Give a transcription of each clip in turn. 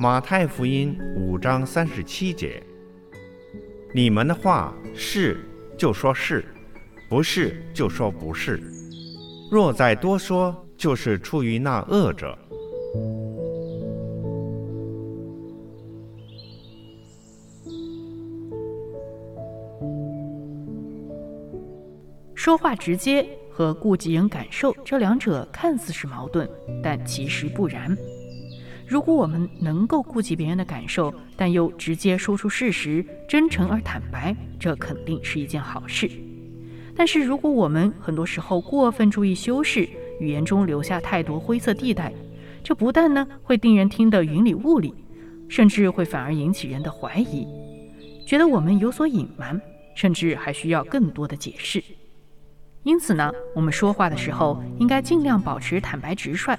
马太福音五章三十七节：你们的话是就说是，不是就说不是。若再多说，就是出于那恶者。说话直接和顾及人感受，这两者看似是矛盾，但其实不然。如果我们能够顾及别人的感受，但又直接说出事实，真诚而坦白，这肯定是一件好事。但是如果我们很多时候过分注意修饰，语言中留下太多灰色地带，这不但呢会令人听得云里雾里，甚至会反而引起人的怀疑，觉得我们有所隐瞒，甚至还需要更多的解释。因此呢，我们说话的时候应该尽量保持坦白直率，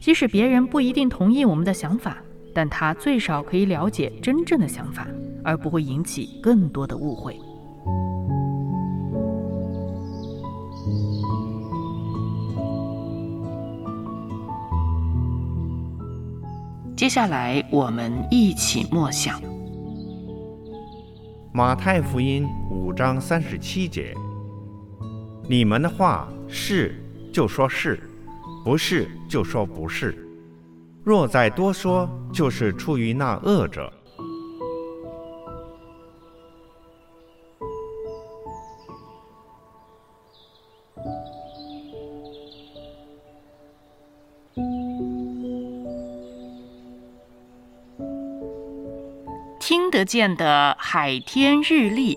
即使别人不一定同意我们的想法，但他最少可以了解真正的想法，而不会引起更多的误会。接下来，我们一起默想《马太福音》五章三十七节。你们的话是就说是，不是就说不是。若再多说，就是出于那恶者。听得见的海天日历。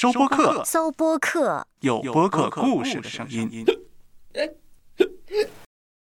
收播客，搜播客，有播客故事的声音。